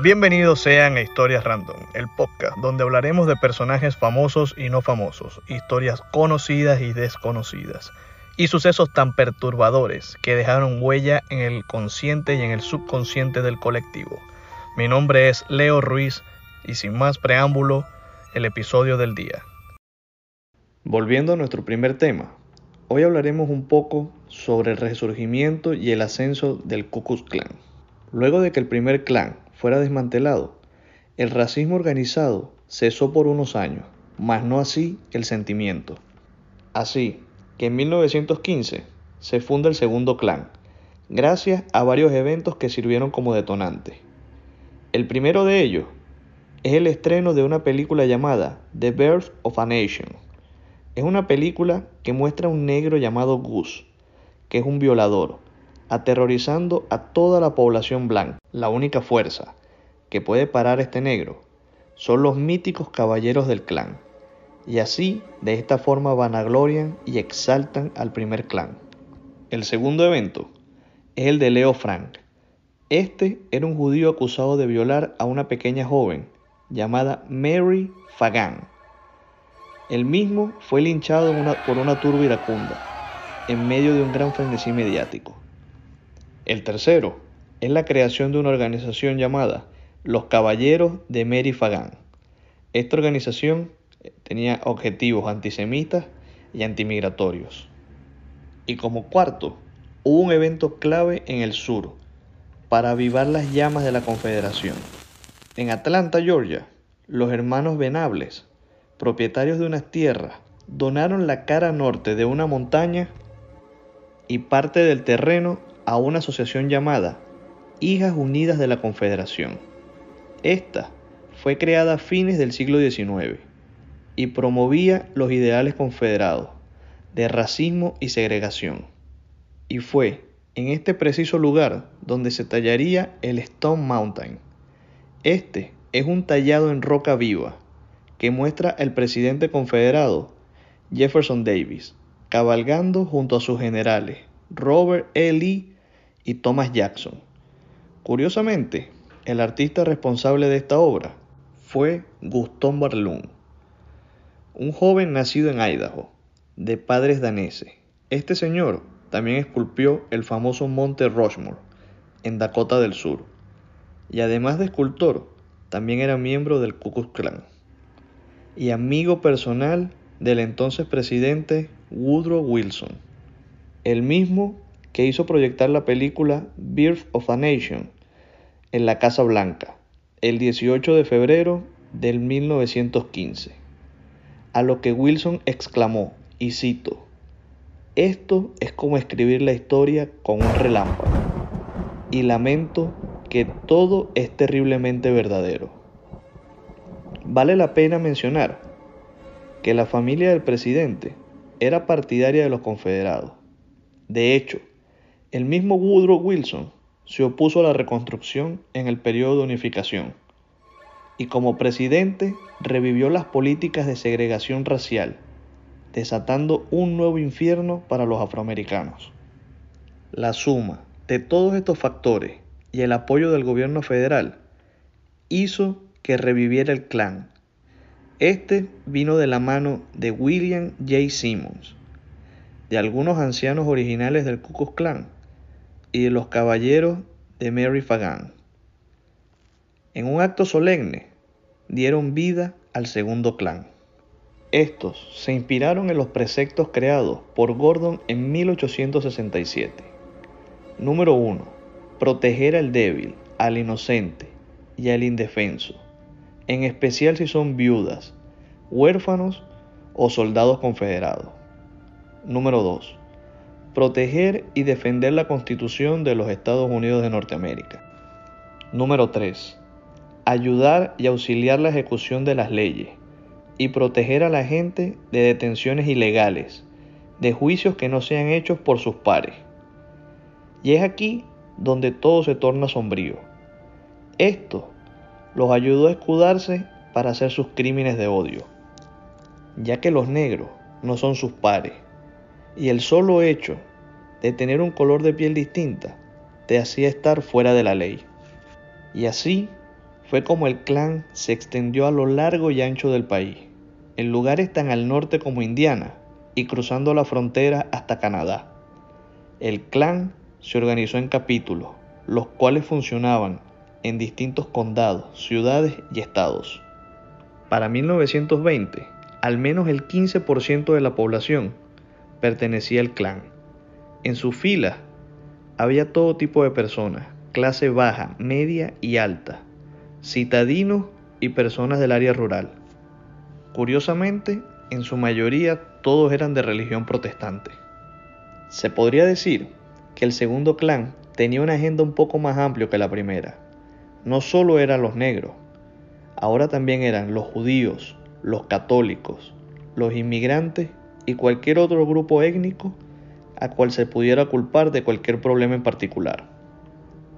Bienvenidos sean a Historias Random, el podcast donde hablaremos de personajes famosos y no famosos, historias conocidas y desconocidas, y sucesos tan perturbadores que dejaron huella en el consciente y en el subconsciente del colectivo. Mi nombre es Leo Ruiz y sin más preámbulo, el episodio del día. Volviendo a nuestro primer tema, hoy hablaremos un poco sobre el resurgimiento y el ascenso del Ku Klux Klan. Luego de que el primer clan fuera desmantelado, el racismo organizado cesó por unos años, mas no así el sentimiento. Así que en 1915 se funda el segundo clan, gracias a varios eventos que sirvieron como detonantes. El primero de ellos es el estreno de una película llamada The Birth of a Nation. Es una película que muestra a un negro llamado Gus, que es un violador, aterrorizando a toda la población blanca. La única fuerza que puede parar este negro son los míticos caballeros del clan. Y así, de esta forma, vanaglorian y exaltan al primer clan. El segundo evento es el de Leo Frank. Este era un judío acusado de violar a una pequeña joven llamada Mary Fagan. El mismo fue linchado una, por una turba iracunda en medio de un gran frenesí mediático. El tercero es la creación de una organización llamada Los Caballeros de Mary Fagan. Esta organización tenía objetivos antisemitas y antimigratorios. Y como cuarto, hubo un evento clave en el sur para avivar las llamas de la Confederación. En Atlanta, Georgia, los hermanos Venables, propietarios de unas tierras, donaron la cara norte de una montaña y parte del terreno a una asociación llamada Hijas Unidas de la Confederación. Esta fue creada a fines del siglo XIX y promovía los ideales confederados de racismo y segregación. Y fue en este preciso lugar donde se tallaría el Stone Mountain. Este es un tallado en roca viva que muestra al presidente confederado Jefferson Davis cabalgando junto a sus generales Robert E. Lee y Thomas Jackson. Curiosamente, el artista responsable de esta obra fue Guston Barlun, un joven nacido en Idaho, de padres daneses. Este señor también esculpió el famoso monte Rushmore, en Dakota del Sur, y además de escultor, también era miembro del Ku Klux Klan y amigo personal del entonces presidente Woodrow Wilson, el mismo que hizo proyectar la película Birth of a Nation en la Casa Blanca el 18 de febrero del 1915, a lo que Wilson exclamó, y cito, esto es como escribir la historia con un relámpago, y lamento que todo es terriblemente verdadero. Vale la pena mencionar que la familia del presidente era partidaria de los confederados. De hecho, el mismo Woodrow Wilson se opuso a la reconstrucción en el periodo de unificación y como presidente revivió las políticas de segregación racial, desatando un nuevo infierno para los afroamericanos. La suma de todos estos factores y el apoyo del gobierno federal hizo que reviviera el clan. Este vino de la mano de William J. Simmons, de algunos ancianos originales del Ku Klux Klan y los caballeros de Mary Fagan. En un acto solemne dieron vida al segundo clan. Estos se inspiraron en los preceptos creados por Gordon en 1867. Número 1. Proteger al débil, al inocente y al indefenso, en especial si son viudas, huérfanos o soldados confederados. Número 2. Proteger y defender la Constitución de los Estados Unidos de Norteamérica. Número 3. Ayudar y auxiliar la ejecución de las leyes, y proteger a la gente de detenciones ilegales, de juicios que no sean hechos por sus pares. Y es aquí donde todo se torna sombrío. Esto los ayudó a escudarse para hacer sus crímenes de odio, ya que los negros no son sus pares, y el solo hecho de tener un color de piel distinta te hacía estar fuera de la ley. Y así fue como el clan se extendió a lo largo y ancho del país, en lugares tan al norte como Indiana y cruzando la frontera hasta Canadá. El clan se organizó en capítulos, los cuales funcionaban en distintos condados, ciudades y estados. Para 1920, al menos el 15% de la población pertenecía al clan. En sus filas había todo tipo de personas, clase baja, media y alta, citadinos y personas del área rural. Curiosamente, en su mayoría todos eran de religión protestante. Se podría decir que el segundo clan tenía una agenda un poco más amplia que la primera. No solo eran los negros, ahora también eran los judíos, los católicos, los inmigrantes y cualquier otro grupo étnico a cual se pudiera culpar de cualquier problema en particular.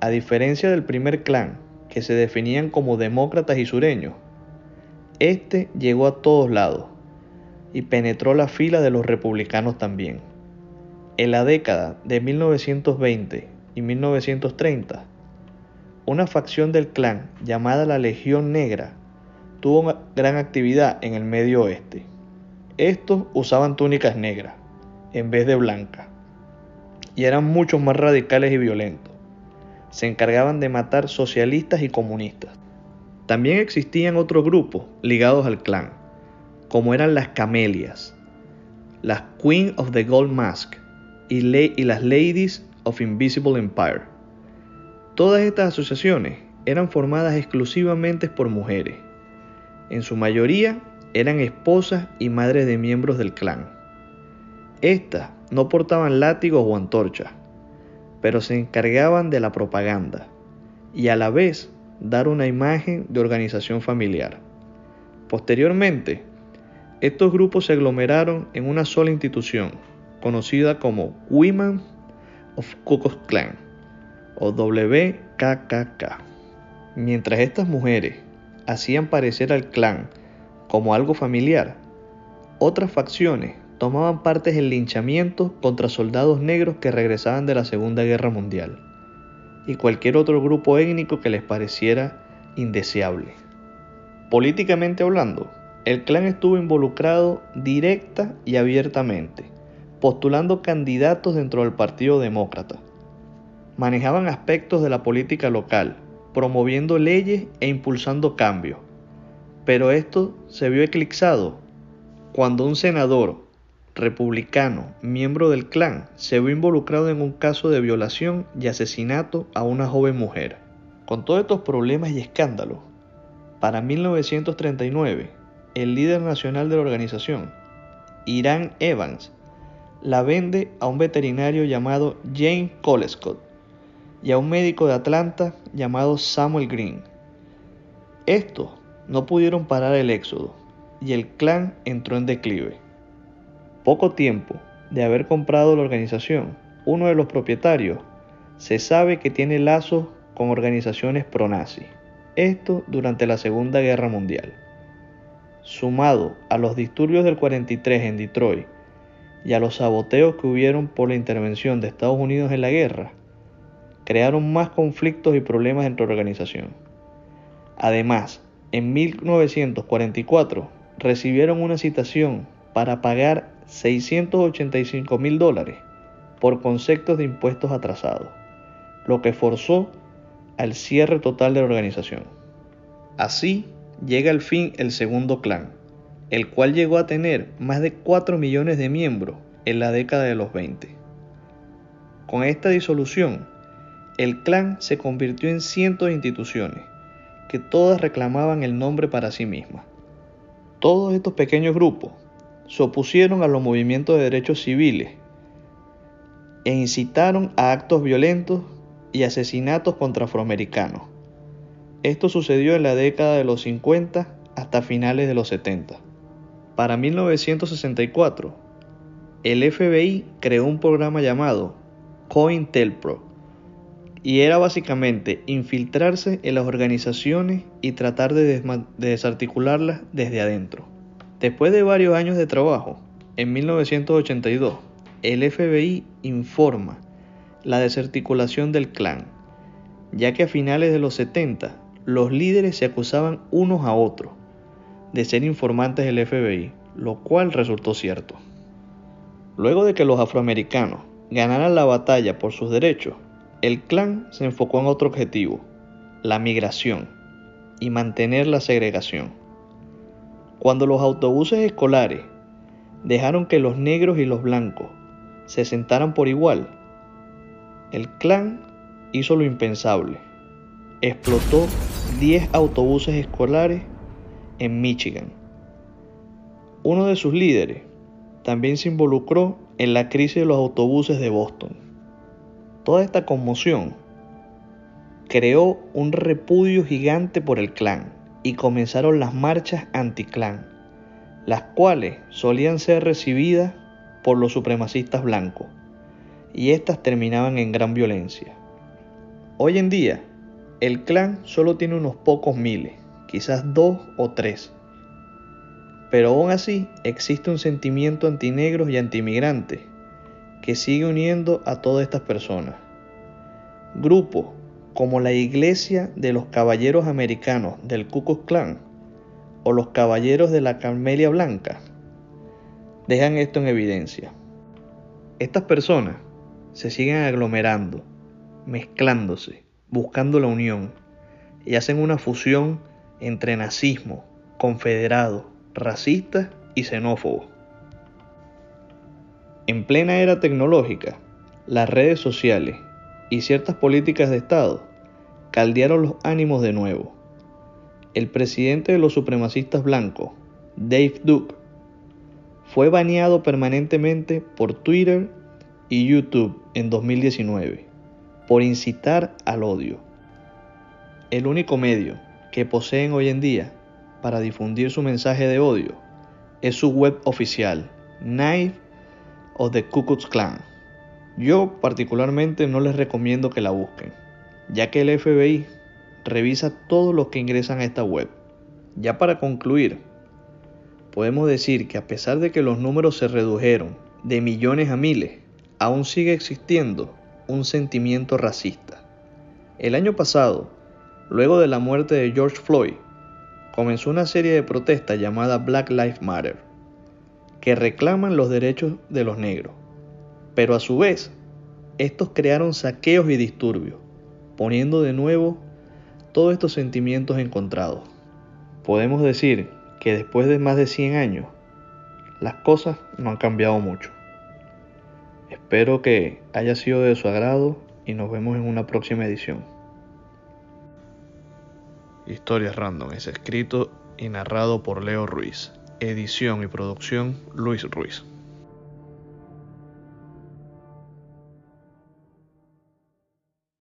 A diferencia del primer clan, que se definían como demócratas y sureños, este llegó a todos lados y penetró la fila de los republicanos también. En la década de 1920 y 1930, una facción del clan llamada la Legión Negra tuvo gran actividad en el medio oeste. Estos usaban túnicas negras en vez de blancas y eran mucho más radicales y violentos se encargaban de matar socialistas y comunistas. También existían otros grupos ligados al clan, como eran las Camelias, las Queen of the Gold Mask y las Ladies of Invisible Empire. Todas estas asociaciones eran formadas exclusivamente por mujeres. En su mayoría eran esposas y madres de miembros del clan. Estas no portaban látigos o antorchas, pero se encargaban de la propaganda y a la vez dar una imagen de organización familiar. Posteriormente, estos grupos se aglomeraron en una sola institución, conocida como Women of Ku Klan o WKKK. Mientras estas mujeres hacían parecer al clan como algo familiar, otras facciones tomaban parte en linchamientos contra soldados negros que regresaban de la Segunda Guerra Mundial y cualquier otro grupo étnico que les pareciera indeseable. Políticamente hablando, el clan estuvo involucrado directa y abiertamente, postulando candidatos dentro del Partido Demócrata. Manejaban aspectos de la política local, promoviendo leyes e impulsando cambios. Pero esto se vio eclipsado cuando un senador republicano, miembro del clan, se vio involucrado en un caso de violación y asesinato a una joven mujer. Con todos estos problemas y escándalos, para 1939, el líder nacional de la organización, Irán Evans, la vende a un veterinario llamado Jane Colescott y a un médico de Atlanta llamado Samuel Green. Estos no pudieron parar el éxodo y el clan entró en declive. Poco tiempo de haber comprado la organización, uno de los propietarios se sabe que tiene lazos con organizaciones pro-nazi. Esto durante la Segunda Guerra Mundial. Sumado a los disturbios del 43 en Detroit y a los saboteos que hubieron por la intervención de Estados Unidos en la guerra, crearon más conflictos y problemas entre la organización. Además, en 1944 recibieron una citación para pagar 685 mil dólares por conceptos de impuestos atrasados, lo que forzó al cierre total de la organización. Así llega al fin el segundo clan, el cual llegó a tener más de 4 millones de miembros en la década de los 20. Con esta disolución, el clan se convirtió en cientos de instituciones, que todas reclamaban el nombre para sí mismas. Todos estos pequeños grupos se opusieron a los movimientos de derechos civiles e incitaron a actos violentos y asesinatos contra afroamericanos. Esto sucedió en la década de los 50 hasta finales de los 70. Para 1964, el FBI creó un programa llamado COINTELPRO y era básicamente infiltrarse en las organizaciones y tratar de, de desarticularlas desde adentro. Después de varios años de trabajo, en 1982, el FBI informa la desarticulación del clan, ya que a finales de los 70 los líderes se acusaban unos a otros de ser informantes del FBI, lo cual resultó cierto. Luego de que los afroamericanos ganaran la batalla por sus derechos, el clan se enfocó en otro objetivo, la migración y mantener la segregación. Cuando los autobuses escolares dejaron que los negros y los blancos se sentaran por igual, el clan hizo lo impensable. Explotó 10 autobuses escolares en Michigan. Uno de sus líderes también se involucró en la crisis de los autobuses de Boston. Toda esta conmoción creó un repudio gigante por el clan y comenzaron las marchas anti-clan, las cuales solían ser recibidas por los supremacistas blancos y estas terminaban en gran violencia. Hoy en día, el clan solo tiene unos pocos miles, quizás dos o tres. Pero aún así existe un sentimiento antinegros y antimigrantes que sigue uniendo a todas estas personas. Grupos como la Iglesia de los Caballeros Americanos del Ku Klux Klan o los Caballeros de la Carmelia Blanca dejan esto en evidencia. Estas personas se siguen aglomerando, mezclándose, buscando la unión y hacen una fusión entre nazismo, confederado, racista y xenófobo. En plena era tecnológica, las redes sociales y ciertas políticas de Estado caldearon los ánimos de nuevo. El presidente de los supremacistas blancos, Dave Duke, fue baneado permanentemente por Twitter y YouTube en 2019 por incitar al odio. El único medio que poseen hoy en día para difundir su mensaje de odio es su web oficial, Knife of the Ku Klux Klan. Yo particularmente no les recomiendo que la busquen, ya que el FBI revisa todo lo que ingresan a esta web. Ya para concluir, podemos decir que a pesar de que los números se redujeron de millones a miles, aún sigue existiendo un sentimiento racista. El año pasado, luego de la muerte de George Floyd, comenzó una serie de protestas llamada Black Lives Matter, que reclaman los derechos de los negros. Pero a su vez, estos crearon saqueos y disturbios, poniendo de nuevo todos estos sentimientos encontrados. Podemos decir que después de más de 100 años, las cosas no han cambiado mucho. Espero que haya sido de su agrado y nos vemos en una próxima edición. Historias Random es escrito y narrado por Leo Ruiz. Edición y producción Luis Ruiz.